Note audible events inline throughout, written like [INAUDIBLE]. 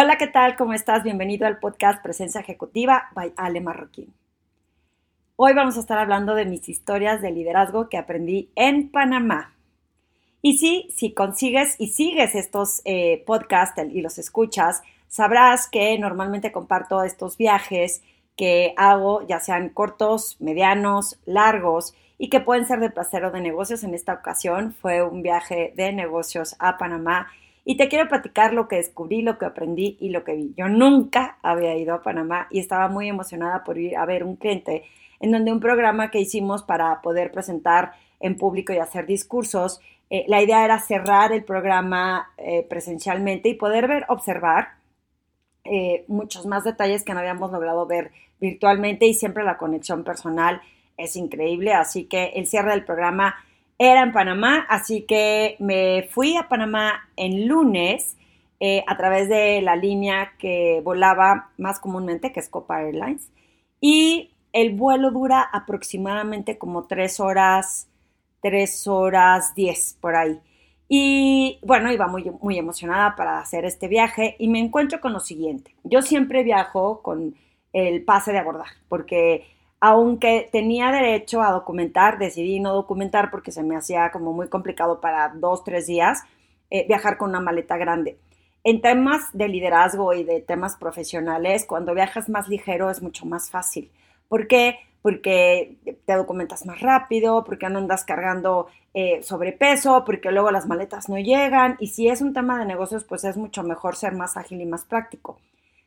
Hola, ¿qué tal? ¿Cómo estás? Bienvenido al podcast Presencia Ejecutiva by Ale Marroquín. Hoy vamos a estar hablando de mis historias de liderazgo que aprendí en Panamá. Y sí, si consigues y sigues estos eh, podcasts y los escuchas, sabrás que normalmente comparto estos viajes que hago, ya sean cortos, medianos, largos, y que pueden ser de placer o de negocios. En esta ocasión fue un viaje de negocios a Panamá y te quiero platicar lo que descubrí, lo que aprendí y lo que vi. Yo nunca había ido a Panamá y estaba muy emocionada por ir a ver un cliente en donde un programa que hicimos para poder presentar en público y hacer discursos, eh, la idea era cerrar el programa eh, presencialmente y poder ver, observar eh, muchos más detalles que no habíamos logrado ver virtualmente y siempre la conexión personal es increíble. Así que el cierre del programa era en Panamá, así que me fui a Panamá en lunes a través de la línea que volaba más comúnmente, que es Copa Airlines. Y el vuelo dura aproximadamente como tres horas, tres horas diez por ahí. Y bueno, iba muy, muy emocionada para hacer este viaje y me encuentro con lo siguiente. Yo siempre viajo con el pase de abordar, porque aunque tenía derecho a documentar, decidí no documentar porque se me hacía como muy complicado para dos, tres días eh, viajar con una maleta grande. En temas de liderazgo y de temas profesionales, cuando viajas más ligero es mucho más fácil. ¿Por qué? Porque te documentas más rápido, porque no andas cargando eh, sobrepeso, porque luego las maletas no llegan. Y si es un tema de negocios, pues es mucho mejor ser más ágil y más práctico.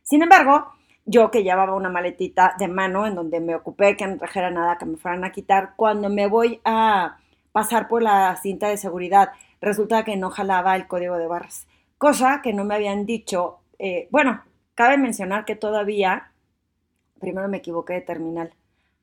Sin embargo, yo que llevaba una maletita de mano en donde me ocupé que no trajera nada que me fueran a quitar, cuando me voy a pasar por la cinta de seguridad, resulta que no jalaba el código de barras. Cosa que no me habían dicho. Eh, bueno, cabe mencionar que todavía primero me equivoqué de terminal.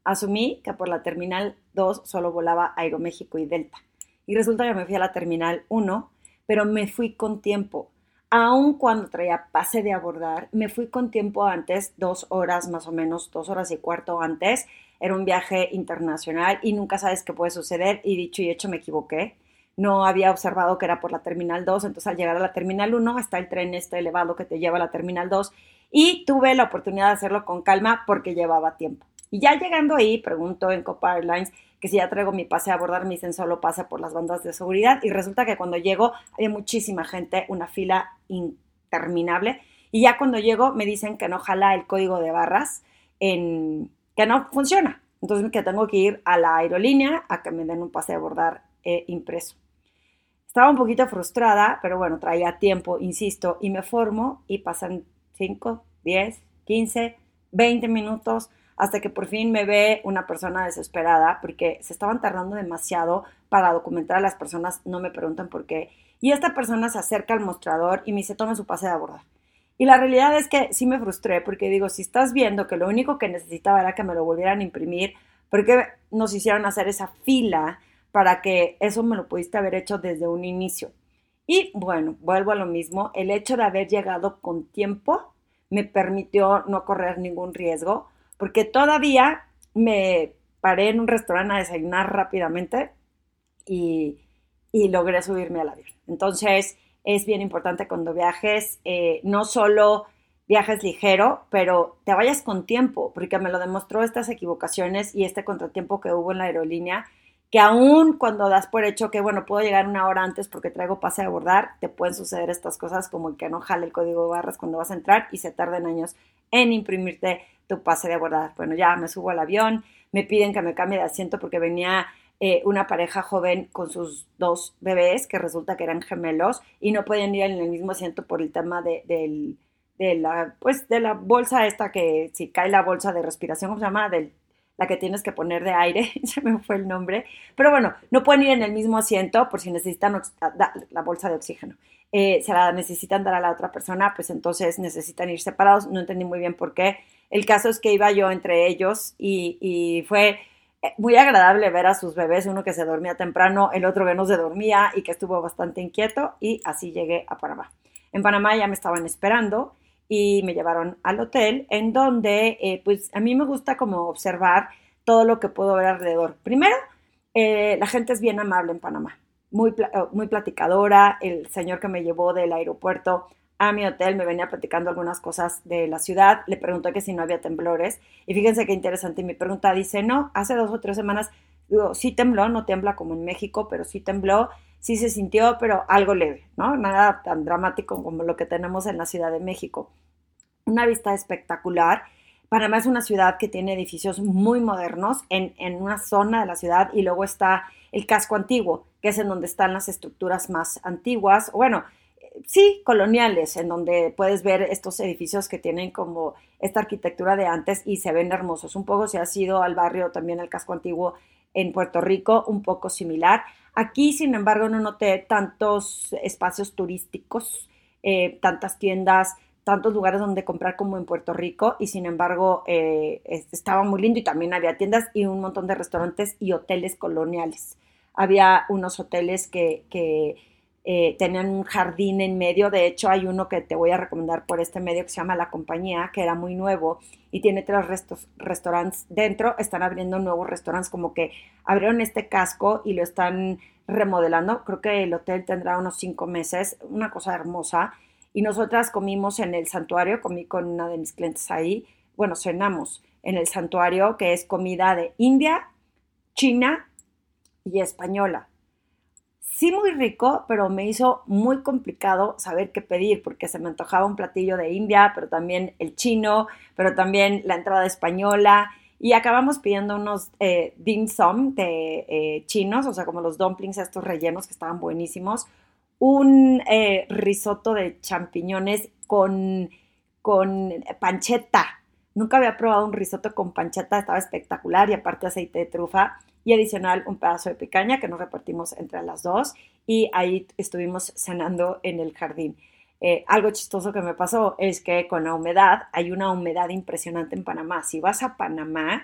Asumí que por la terminal 2 solo volaba Aeroméxico y Delta. Y resulta que me fui a la terminal 1, pero me fui con tiempo. Aun cuando traía pase de abordar, me fui con tiempo antes, dos horas más o menos, dos horas y cuarto antes. Era un viaje internacional y nunca sabes qué puede suceder. Y dicho y hecho, me equivoqué. No había observado que era por la terminal 2, entonces al llegar a la terminal 1 está el tren este elevado que te lleva a la terminal 2 y tuve la oportunidad de hacerlo con calma porque llevaba tiempo. Y ya llegando ahí, pregunto en Copa Airlines que si ya traigo mi pase a abordar, me dicen solo pasa por las bandas de seguridad y resulta que cuando llego había muchísima gente, una fila interminable y ya cuando llego me dicen que no jala el código de barras, en, que no funciona. Entonces que tengo que ir a la aerolínea a que me den un pase a abordar eh, impreso. Estaba un poquito frustrada, pero bueno, traía tiempo, insisto, y me formo y pasan 5, 10, 15, 20 minutos hasta que por fin me ve una persona desesperada porque se estaban tardando demasiado para documentar a las personas, no me preguntan por qué. Y esta persona se acerca al mostrador y me dice, tome su pase de abordar. Y la realidad es que sí me frustré porque digo, si estás viendo que lo único que necesitaba era que me lo volvieran a imprimir, ¿por qué nos hicieron hacer esa fila para que eso me lo pudiste haber hecho desde un inicio? Y bueno, vuelvo a lo mismo, el hecho de haber llegado con tiempo me permitió no correr ningún riesgo, porque todavía me paré en un restaurante a desayunar rápidamente y, logré subirme al avión. Entonces, es bien importante cuando viajes, eh, no solo viajes ligero, pero te vayas con tiempo, porque me lo demostró estas equivocaciones y este contratiempo que hubo en la aerolínea que aún cuando das por hecho que, bueno, puedo llegar una hora antes porque traigo pase a abordar, te pueden suceder estas cosas como que no jale el código de barras cuando vas a entrar y se tarden años en imprimirte tu pase de abordar. Bueno, ya me subo al avión, me piden que me cambie de asiento porque venía eh, una pareja joven con sus dos bebés que resulta que eran gemelos y no podían ir en el mismo asiento por el tema de, de la, pues, de la bolsa esta que si cae la bolsa de respiración, ¿cómo se llama? Del la que tienes que poner de aire, [LAUGHS] se me fue el nombre, pero bueno, no pueden ir en el mismo asiento por si necesitan la bolsa de oxígeno. Eh, se la necesitan dar a la otra persona, pues entonces necesitan ir separados, no entendí muy bien por qué. El caso es que iba yo entre ellos y, fue eh, muy agradable ver a sus bebés, uno que se dormía temprano, el otro que no se dormía y que estuvo bastante inquieto y así llegué a Panamá. En Panamá ya me estaban esperando y me llevaron al hotel en donde eh, pues a mí me gusta como observar todo lo que puedo ver alrededor. Primero, eh, la gente es bien amable en Panamá, muy, eh, muy platicadora, el señor que me llevó del aeropuerto a mi hotel, me venía platicando algunas cosas de la ciudad, le pregunté que si no había temblores y fíjense qué interesante mi pregunta, dice, no, hace dos o tres semanas, sí tembló, no tiembla como en México, pero sí tembló, sí se sintió, pero algo leve, ¿no? Nada tan dramático como lo que tenemos en la Ciudad de México. Una vista espectacular. Panamá es una ciudad que tiene edificios muy modernos en, en una zona de la ciudad y luego está el casco antiguo, que es en donde están las estructuras más antiguas, bueno, sí, coloniales, en donde puedes ver estos edificios que tienen como esta arquitectura de antes y se ven hermosos. Un poco se ha sido al barrio, también al casco antiguo en Puerto Rico, un poco similar. Aquí, sin embargo, no noté tantos espacios turísticos, eh, tantas tiendas, tantos lugares donde comprar como en Puerto Rico y sin embargo eh, estaba muy lindo y también había tiendas y un montón de restaurantes y hoteles coloniales. Había unos hoteles que, que eh, tenían un jardín en medio. De hecho, hay uno que te voy a recomendar por este medio que se llama La Compañía, que era muy nuevo y tiene tres restaurantes dentro. Están abriendo nuevos restaurantes, como que abrieron este casco y lo están remodelando. Creo que el hotel tendrá unos cinco meses, una cosa hermosa. Y nosotras comimos en el santuario, comí con una de mis clientes ahí. Bueno, cenamos en el santuario, que es comida de India, China y española sí muy rico, pero me hizo muy complicado saber qué pedir porque se me antojaba un platillo de India, pero también el chino, pero también la entrada española. Y acabamos pidiendo unos eh, dim sum de eh, chinos, o sea, como los dumplings estos rellenos que estaban buenísimos. Un eh, risotto de champiñones con, con pancheta. Nunca había probado un risotto con pancheta, estaba espectacular y aparte aceite de trufa y adicional un pedazo de picaña que nos repartimos entre las dos y ahí estuvimos cenando en el jardín. Eh, algo chistoso que me pasó es que con la humedad, hay una humedad impresionante en Panamá. Si vas a Panamá,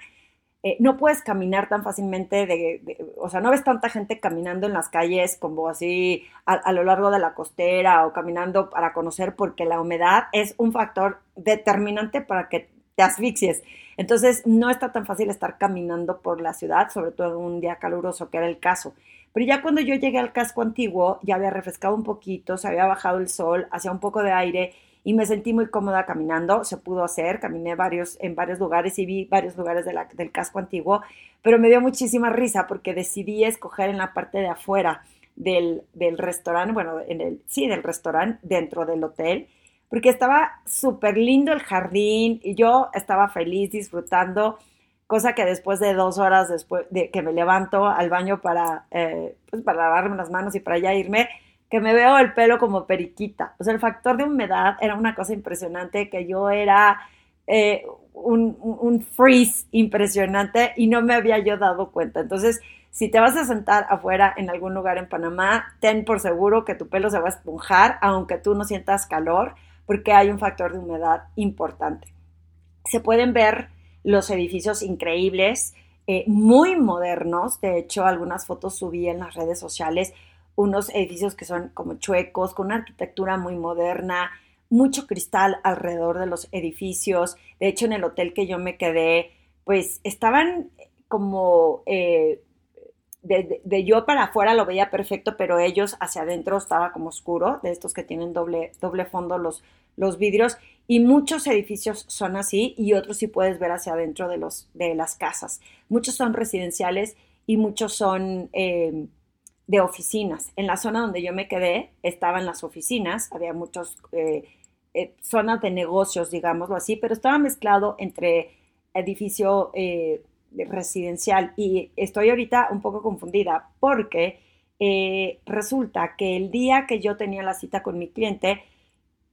eh, no puedes caminar tan fácilmente, de, o sea, no ves tanta gente caminando en las calles como así a, a, lo largo de la costera o caminando para conocer, porque la humedad es un factor determinante para que te asfixies. Entonces, no está tan fácil estar caminando por la ciudad, sobre todo en un día caluroso, que era el caso. Pero ya cuando yo llegué al casco antiguo, ya había refrescado un poquito, se había bajado el sol, hacía un poco de aire y me sentí muy cómoda caminando. Se pudo hacer, caminé varios, en varios lugares y vi varios lugares del casco antiguo, pero me dio muchísima risa porque decidí escoger en la parte de afuera del, del restaurante, bueno, en el, sí, del restaurante dentro del hotel porque estaba súper lindo el jardín y yo estaba feliz disfrutando, cosa que después de dos horas después de que me levanto al baño para, eh, pues para lavarme las manos y para ya irme, que me veo el pelo como periquita. O sea, el factor de humedad era una cosa impresionante, que yo era eh, un, un freeze impresionante y no me había yo dado cuenta. Entonces, si te vas a sentar afuera en algún lugar en Panamá, ten por seguro que tu pelo se va a esponjar, aunque tú no sientas calor porque hay un factor de humedad importante. Se pueden ver los edificios increíbles, eh, muy modernos, de hecho algunas fotos subí en las redes sociales, unos edificios que son como chuecos, con una arquitectura muy moderna, mucho cristal alrededor de los edificios, de hecho en el hotel que yo me quedé, pues estaban como eh, de, yo para afuera lo veía perfecto, pero ellos hacia adentro estaba como oscuro, de estos que tienen doble, doble fondo los, los vidrios, y muchos edificios son así y otros sí puedes ver hacia adentro de, los, de las casas. Muchos son residenciales y muchos son em, de oficinas. En la zona donde yo me quedé estaban las oficinas, había muchas eh, eh, zonas de negocios, digámoslo así, pero estaba mezclado entre edificio eh, residencial y estoy ahorita un poco confundida porque eh, resulta que el día que yo tenía la cita con mi cliente,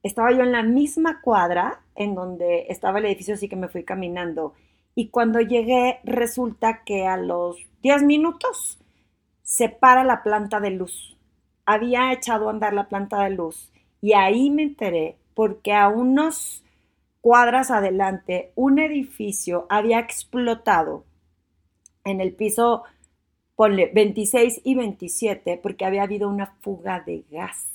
estaba yo en la misma cuadra en donde estaba el edificio, así que me fui caminando. Y cuando llegué, resulta que a los 10 minutos se para la planta de luz. Había echado a andar la planta de luz y ahí me enteré porque a unos cuadras adelante un edificio había explotado en el piso, ponle 26 y 27, porque había habido una fuga de gas.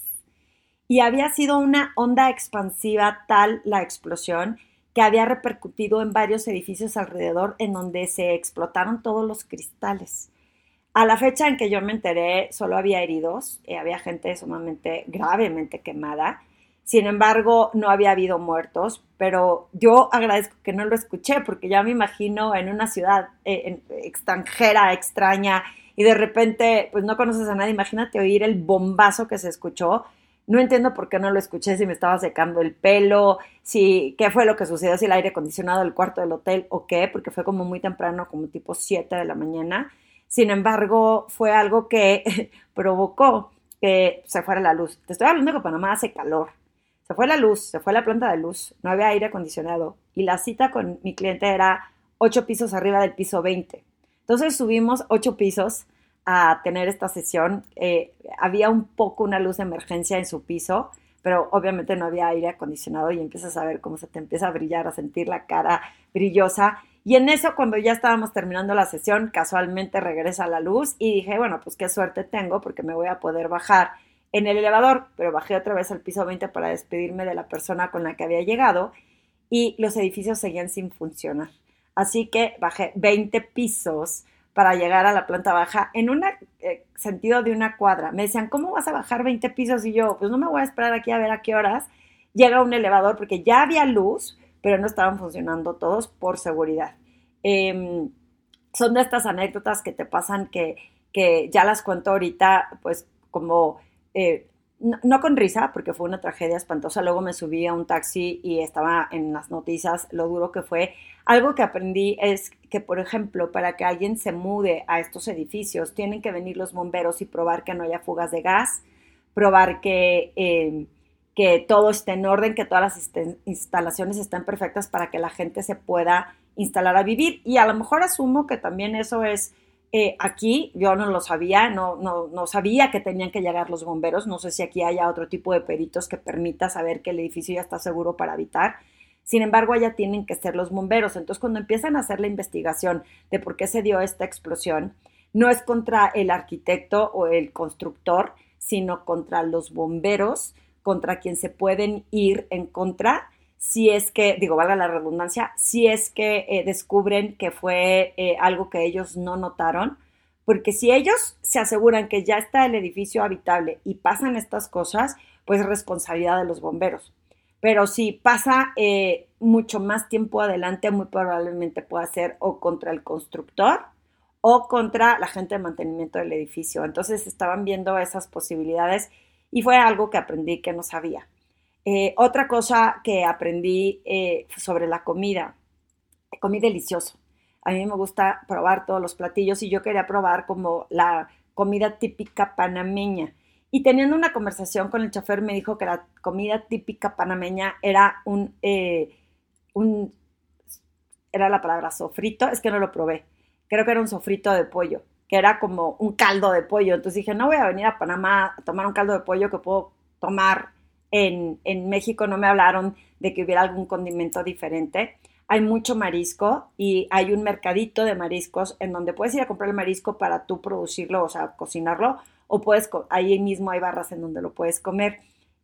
Y había sido una onda expansiva tal la explosión que había repercutido en varios edificios alrededor en donde se explotaron todos los cristales. A la fecha en que yo me enteré, solo había heridos, y eh, había gente sumamente gravemente quemada. Sin embargo, no había habido muertos, pero yo agradezco que no lo escuché porque ya me imagino en una ciudad eh, extranjera, extraña, y de repente, pues no conoces a nadie, imagínate oír el bombazo que se escuchó. No entiendo por qué no lo escuché, si me estaba secando el pelo, si qué fue lo que sucedió, si el aire acondicionado del cuarto del hotel o qué, porque fue como muy temprano, como tipo 7 de la mañana. Sin embargo, fue algo que [LAUGHS] provocó que se fuera la luz. Te estoy hablando que Panamá hace calor. Se fue la luz, se fue la planta de luz, no había aire acondicionado y la cita con mi cliente era ocho pisos arriba del piso 20. Entonces subimos ocho pisos a tener esta sesión. Eh, había un poco una luz de emergencia en su piso, pero obviamente no había aire acondicionado y empiezas a ver cómo se te empieza a brillar, a sentir la cara brillosa. Y en eso, cuando ya estábamos terminando la sesión, casualmente regresa la luz y dije, bueno, pues qué suerte tengo porque me voy a poder bajar en el elevador, pero bajé otra vez al piso 20 para despedirme de la persona con la que había llegado y los edificios seguían sin funcionar. Así que bajé 20 pisos para llegar a la planta baja en un eh, sentido de una cuadra. Me decían, ¿cómo vas a bajar 20 pisos? Y yo, pues no me voy a esperar aquí a ver a qué horas llega un elevador porque ya había luz, pero no estaban funcionando todos por seguridad. Em, son de estas anécdotas que te pasan que, que ya las cuento ahorita, pues como eh, no, con risa, porque fue una tragedia espantosa. Luego me subí a un taxi y estaba en las noticias lo duro que fue. Algo que aprendí es que, por ejemplo, para que alguien se mude a estos edificios, tienen que venir los bomberos y probar que no haya fugas de gas, probar que, eh, que todo esté en orden, que todas las instalaciones estén perfectas para que la gente se pueda instalar a vivir. Y a lo mejor asumo que también eso es eh, aquí yo no lo sabía, no, no, no, sabía que tenían que llegar los bomberos, no sé si aquí haya otro tipo de peritos que permita saber que el edificio ya está seguro para habitar. Sin embargo, allá tienen que ser los bomberos. Entonces, cuando empiezan a hacer la investigación de por qué se dio esta explosión, no es contra el arquitecto o el constructor, sino contra los bomberos, contra quien se pueden ir en contra si es que, digo, valga la redundancia, si es que eh, descubren que fue eh, algo que ellos no notaron, porque si ellos se aseguran que ya está el edificio habitable y pasan estas cosas, pues es responsabilidad de los bomberos. Pero si pasa eh, mucho más tiempo adelante, muy probablemente pueda ser o contra el constructor o contra la gente de mantenimiento del edificio. Entonces estaban viendo esas posibilidades y fue algo que aprendí que no sabía. Eh, otra cosa que aprendí eh, sobre la comida, comí delicioso. A mí me gusta probar todos los platillos y yo quería probar como la comida típica panameña. Y teniendo una conversación con el chofer me dijo que la comida típica panameña era un, eh, un era la palabra sofrito, es que no lo probé. Creo que era un sofrito de pollo, que era como un caldo de pollo. Entonces dije, no voy a venir a Panamá a tomar un caldo de pollo que puedo tomar en, México no me hablaron de que hubiera algún condimento diferente. Hay mucho marisco y hay un mercadito de mariscos en donde puedes ir a comprar el marisco para tú producirlo, o sea, cocinarlo, o puedes, ahí mismo hay barras en donde lo puedes comer.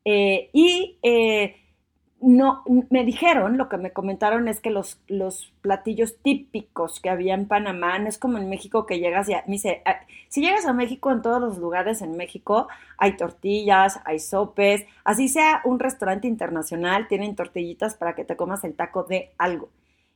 Eh, y eh, no, me dijeron, lo que me comentaron es que los, los platillos típicos que había en Panamá, no es como en México que llegas y me dice, ah, si llegas a México, en todos los lugares en México hay tortillas, hay sopes, así sea un restaurante internacional, tienen tortillitas para que te comas el taco de algo.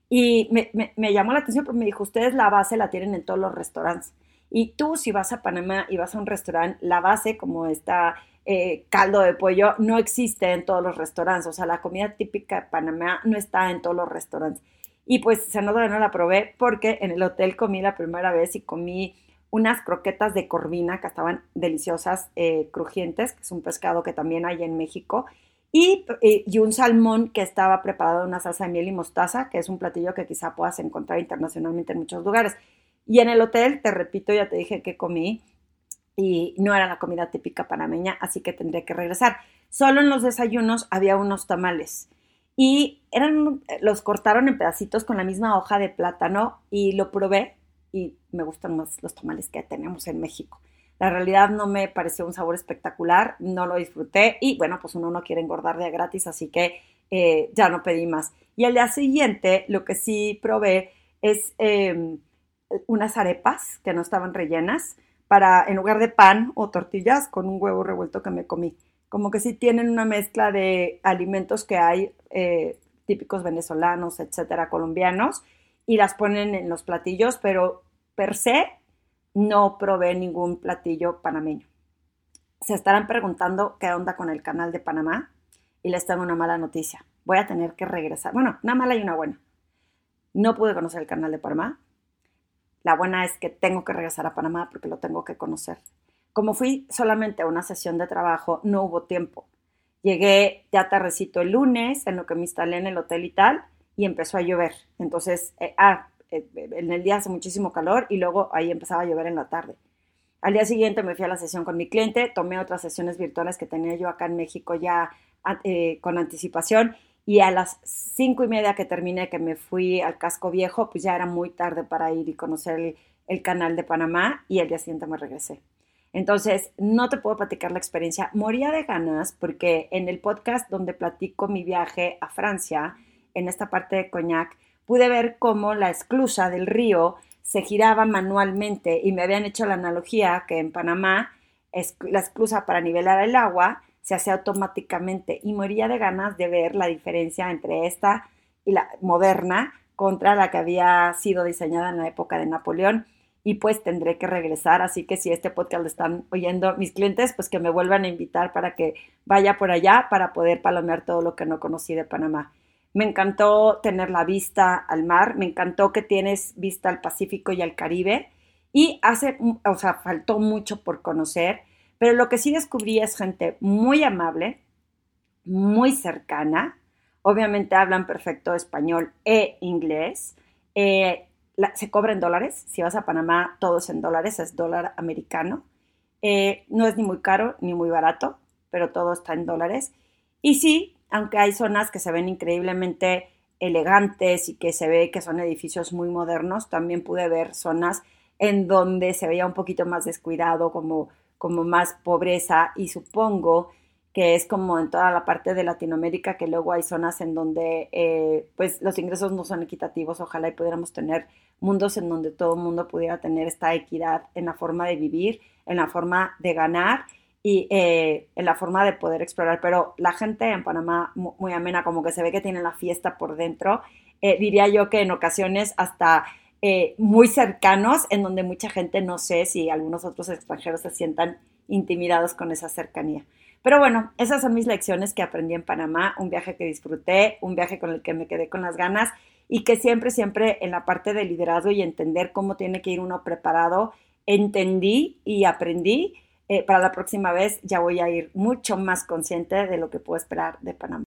Y me, me llamó la atención porque me dijo, ustedes la base la tienen en todos los restaurantes. Y tú si vas a Panamá y vas a un restaurante, la base como está eh, caldo de pollo no existe en todos los restaurantes. O sea, la comida típica de Panamá no está en todos los restaurantes. Y pues se nota que no la probé porque en el hotel comí la primera vez y comí unas croquetas de corvina que estaban deliciosas, eh, crujientes, que es un pescado que también hay en México, y, eh, y, un salmón que estaba preparado en una salsa de miel y mostaza, que es un platillo que quizá puedas encontrar internacionalmente en muchos lugares. Y en el hotel, te repito, ya te dije que comí y no era la comida típica panameña, así que tendría que regresar. Solo en los desayunos había unos tamales y eran los cortaron en pedacitos con la misma hoja de plátano y lo probé y me gustan más los tamales que tenemos en México. La realidad no me pareció un sabor espectacular, no lo disfruté y bueno, pues uno no quiere engordar de gratis, así que eh, ya no pedí más. Y al día siguiente lo que sí probé es em, unas arepas que no estaban rellenas para, en lugar de pan o tortillas, con un huevo revuelto que me comí. como que sí tienen una mezcla de alimentos que hay eh, típicos venezolanos, etcétera, colombianos, y las ponen en los platillos, pero per se no probé ningún platillo panameño. Se estarán preguntando qué onda con el canal de Panamá y les tengo una mala noticia. Voy a tener que regresar. Bueno, una mala y una buena. No pude conocer el canal de Panamá. La buena es que tengo que regresar a Panamá porque lo tengo que conocer. Como fui solamente a una sesión de trabajo, no hubo tiempo. Llegué ya tardecito el lunes, en lo que me instalé en el hotel y tal, y empezó a llover. Entonces, eh, ah, eh, en el día hace muchísimo calor y luego ahí empezaba a llover en la tarde. Al día siguiente me fui a la sesión con mi cliente, tomé otras sesiones virtuales que tenía yo acá en México ya ah, eh, con anticipación y a las cinco y media que terminé, que me fui al casco viejo, pues ya era muy tarde para ir y conocer el, canal de Panamá y el día siguiente me regresé. Entonces, no te puedo platicar la experiencia. Moría de ganas porque en el podcast donde platico mi viaje a Francia, en esta parte de Cognac, pude ver cómo la esclusa del río se giraba manualmente y me habían hecho la analogía que en Panamá la esclusa para nivelar el agua se hace automáticamente y moría de ganas de ver la diferencia entre esta y la moderna contra la que había sido diseñada en la época de Napoleón y pues tendré que regresar, así que si este podcast lo están oyendo mis clientes, pues que me vuelvan a invitar para que vaya por allá para poder palomear todo lo que no conocí de Panamá. Me encantó tener la vista al mar, me encantó que tienes vista al Pacífico y al Caribe y hace, o sea, faltó mucho por conocer, pero lo que sí descubrí es gente muy amable, muy cercana, obviamente hablan perfecto español e inglés, eh, se cobra en dólares, si vas a Panamá todo es en dólares, es dólar americano, eh, no es ni muy caro ni muy barato, pero todo está en dólares. Y sí, aunque hay zonas que se ven increíblemente elegantes y que se ve que son edificios muy modernos, también pude ver zonas en donde se veía un poquito más descuidado, como, como más pobreza y supongo que es como en toda la parte de Latinoamérica, que luego hay zonas en donde eh, pues los ingresos no son equitativos, ojalá y pudiéramos tener mundos en donde todo el mundo pudiera tener esta equidad en la forma de vivir, en la forma de ganar y eh, en la forma de poder explorar. Pero la gente en Panamá, muy, amena, como que se ve que tiene la fiesta por dentro. Eh, diría yo que en ocasiones hasta eh, muy cercanos, en donde mucha gente no sé si algunos otros extranjeros se sientan intimidados con esa cercanía. Pero bueno, esas son mis lecciones que aprendí en Panamá, un viaje que disfruté, un viaje con el que me quedé con las ganas y que siempre, siempre en la parte de liderazgo y entender cómo tiene que ir uno preparado, entendí y aprendí eh, para la próxima vez ya voy a ir mucho más consciente de lo que puedo esperar de Panamá.